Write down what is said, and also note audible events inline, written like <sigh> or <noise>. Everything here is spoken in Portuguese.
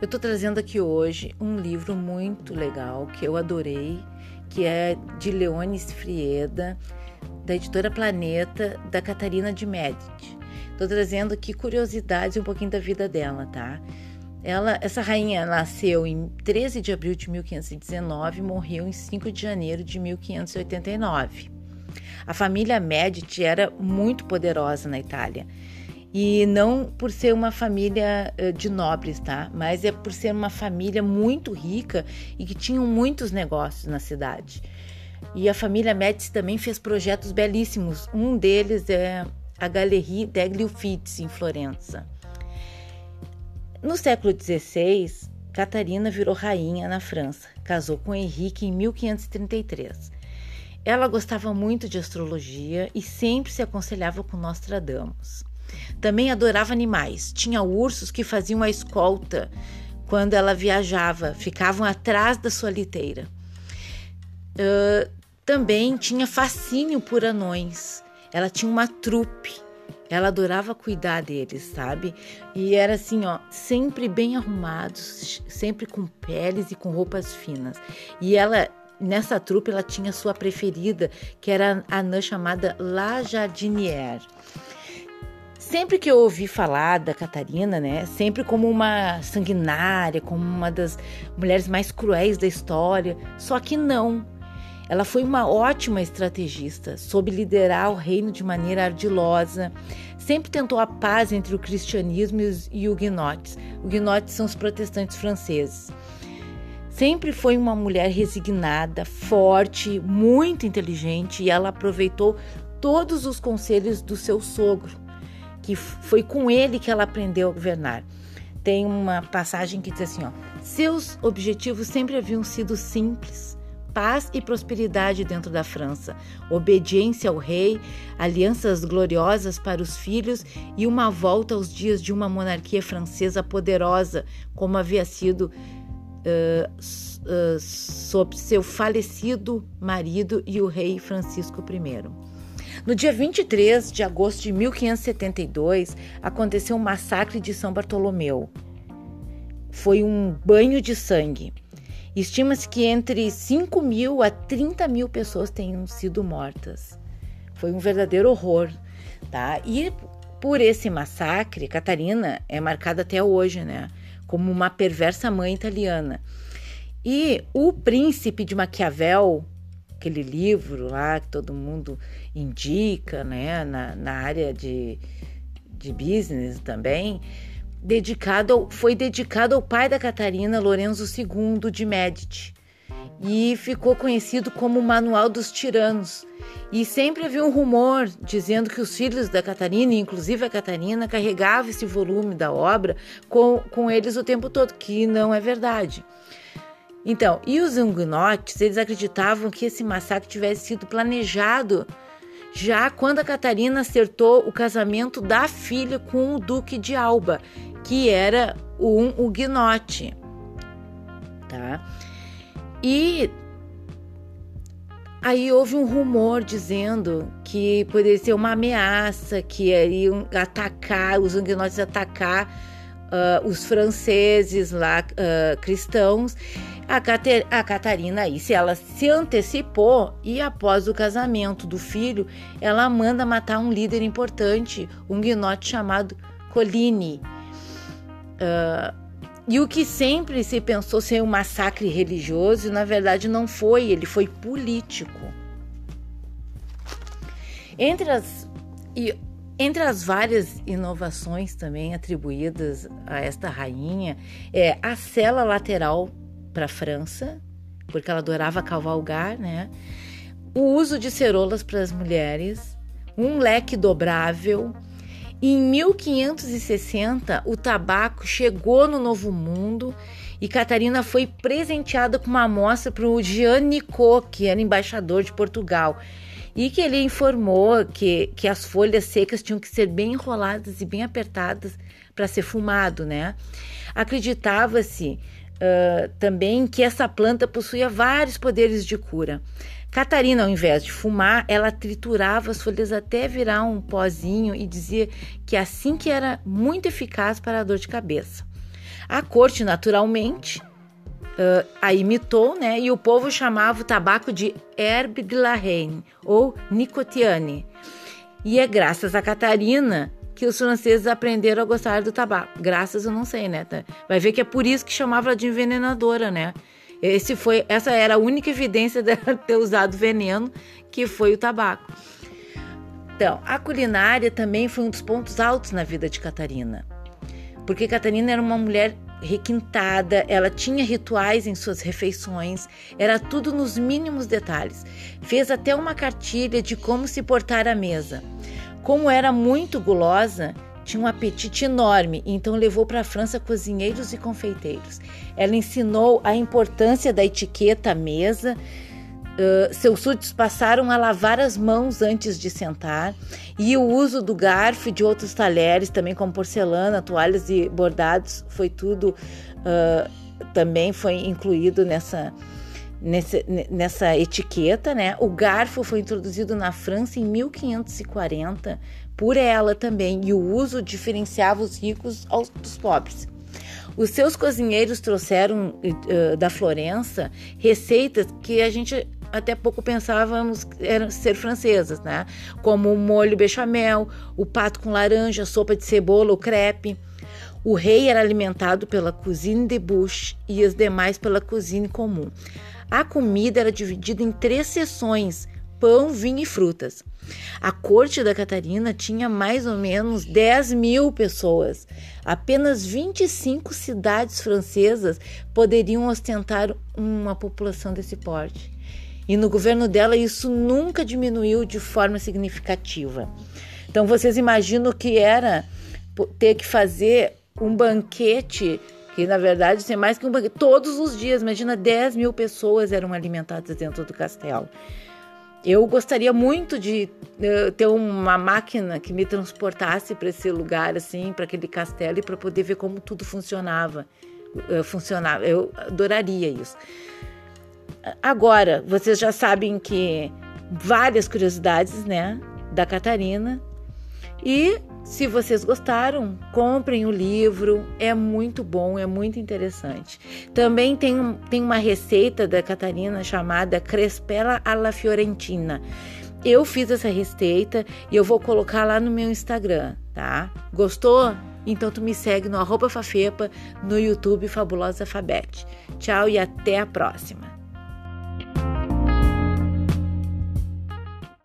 Eu estou trazendo aqui hoje um livro muito legal que eu adorei, que é de Leone Frieda, da editora Planeta, da Catarina de Medici. Estou trazendo aqui curiosidades um pouquinho da vida dela, tá? Ela, essa rainha nasceu em 13 de abril de 1519 e morreu em 5 de janeiro de 1589. A família Medici era muito poderosa na Itália e não por ser uma família eh, de nobres, tá? Mas é por ser uma família muito rica e que tinham muitos negócios na cidade. E a família Médici também fez projetos belíssimos. Um deles é a Galerie degli Uffizi, em Florença. No século XVI, Catarina virou rainha na França. Casou com Henrique em 1533. Ela gostava muito de astrologia e sempre se aconselhava com Nostradamus. Também adorava animais. Tinha ursos que faziam a escolta quando ela viajava, ficavam atrás da sua liteira. Uh, também tinha fascínio por anões. Ela tinha uma trupe. Ela adorava cuidar deles, sabe? E era assim, ó, sempre bem arrumados, sempre com peles e com roupas finas. E ela nessa trupe ela tinha sua preferida, que era a anã chamada La Jardinière. Sempre que eu ouvi falar da Catarina, né, sempre como uma sanguinária, como uma das mulheres mais cruéis da história, só que não. Ela foi uma ótima estrategista, soube liderar o reino de maneira ardilosa, sempre tentou a paz entre o cristianismo e os huguenotes. Huguenotes são os protestantes franceses. Sempre foi uma mulher resignada, forte, muito inteligente e ela aproveitou todos os conselhos do seu sogro, que foi com ele que ela aprendeu a governar. Tem uma passagem que diz assim: ó, seus objetivos sempre haviam sido simples. Paz e prosperidade dentro da França, obediência ao rei, alianças gloriosas para os filhos e uma volta aos dias de uma monarquia francesa poderosa, como havia sido uh, uh, sob seu falecido marido e o rei Francisco I. No dia 23 de agosto de 1572, aconteceu o massacre de São Bartolomeu. Foi um banho de sangue. Estima-se que entre 5 mil a 30 mil pessoas tenham sido mortas. Foi um verdadeiro horror, tá? E por esse massacre, Catarina é marcada até hoje, né? Como uma perversa mãe italiana. E o príncipe de Maquiavel, aquele livro lá que todo mundo indica, né, na, na área de, de business também, dedicado foi dedicado ao pai da Catarina, Lorenzo II de Medici, e ficou conhecido como o Manual dos Tiranos. E sempre havia um rumor dizendo que os filhos da Catarina, inclusive a Catarina, carregavam esse volume da obra com, com eles o tempo todo, que não é verdade. Então, e os huguenotes, eles acreditavam que esse massacre tivesse sido planejado já quando a Catarina acertou o casamento da filha com o Duque de Alba, que era um huguenote, tá? E aí houve um rumor dizendo que poderia ser uma ameaça, que iriam atacar, os huguenotes atacar uh, os franceses lá, uh, cristãos, a, Cater a Catarina aí, se ela se antecipou e após o casamento do filho, ela manda matar um líder importante, um guinote chamado Coline. Uh, e o que sempre se pensou ser um massacre religioso, na verdade não foi, ele foi político. Entre as, e, entre as várias inovações também atribuídas a esta rainha, é a cela lateral para a França, porque ela adorava cavalgar, né? O uso de cerolas para as mulheres, um leque dobrável. Em 1560, o tabaco chegou no Novo Mundo e Catarina foi presenteada com uma amostra para o Jean Nicot, que era embaixador de Portugal, e que ele informou que, que as folhas secas tinham que ser bem enroladas e bem apertadas para ser fumado, né? Acreditava-se uh, também que essa planta possuía vários poderes de cura. Catarina, ao invés de fumar, ela triturava as folhas até virar um pozinho e dizia que assim que era muito eficaz para a dor de cabeça. A corte, naturalmente, uh, a imitou, né? E o povo chamava o tabaco de herbe de la reine ou nicotiane. E é graças a Catarina que os franceses aprenderam a gostar do tabaco. Graças, eu não sei, né? Vai ver que é por isso que chamava de envenenadora, né? Esse foi, essa era a única evidência <laughs> dela ter usado veneno, que foi o tabaco. Então, a culinária também foi um dos pontos altos na vida de Catarina, porque Catarina era uma mulher requintada, ela tinha rituais em suas refeições, era tudo nos mínimos detalhes. Fez até uma cartilha de como se portar à mesa. Como era muito gulosa, tinha um apetite enorme, então levou para a França cozinheiros e confeiteiros. Ela ensinou a importância da etiqueta à mesa. Uh, seus súditos passaram a lavar as mãos antes de sentar e o uso do garfo e de outros talheres, também como porcelana, toalhas e bordados, foi tudo uh, também foi incluído nessa, nessa, nessa etiqueta, né? O garfo foi introduzido na França em 1540 por ela também, e o uso diferenciava os ricos aos, dos pobres. Os seus cozinheiros trouxeram uh, da Florença receitas que a gente até pouco pensávamos eram ser francesas, né? Como o molho bechamel, o pato com laranja, sopa de cebola, o crepe. O rei era alimentado pela cuisine de bouche e as demais pela cuisine comum. A comida era dividida em três seções: pão, vinho e frutas. A corte da Catarina tinha mais ou menos 10 mil pessoas. Apenas 25 cidades francesas poderiam ostentar uma população desse porte. E no governo dela isso nunca diminuiu de forma significativa. Então vocês imaginam o que era ter que fazer um banquete que na verdade tem mais que um todos os dias. Imagina 10 mil pessoas eram alimentadas dentro do castelo. Eu gostaria muito de uh, ter uma máquina que me transportasse para esse lugar, assim, para aquele castelo e para poder ver como tudo funcionava. Uh, funcionava. Eu adoraria isso. Agora, vocês já sabem que várias curiosidades, né, da Catarina. E se vocês gostaram, comprem o livro, é muito bom, é muito interessante. Também tem, tem uma receita da Catarina chamada Crespella alla Fiorentina. Eu fiz essa receita e eu vou colocar lá no meu Instagram, tá? Gostou? Então tu me segue no arroba Fafepa, no YouTube Fabulosa Alfabete. Tchau e até a próxima!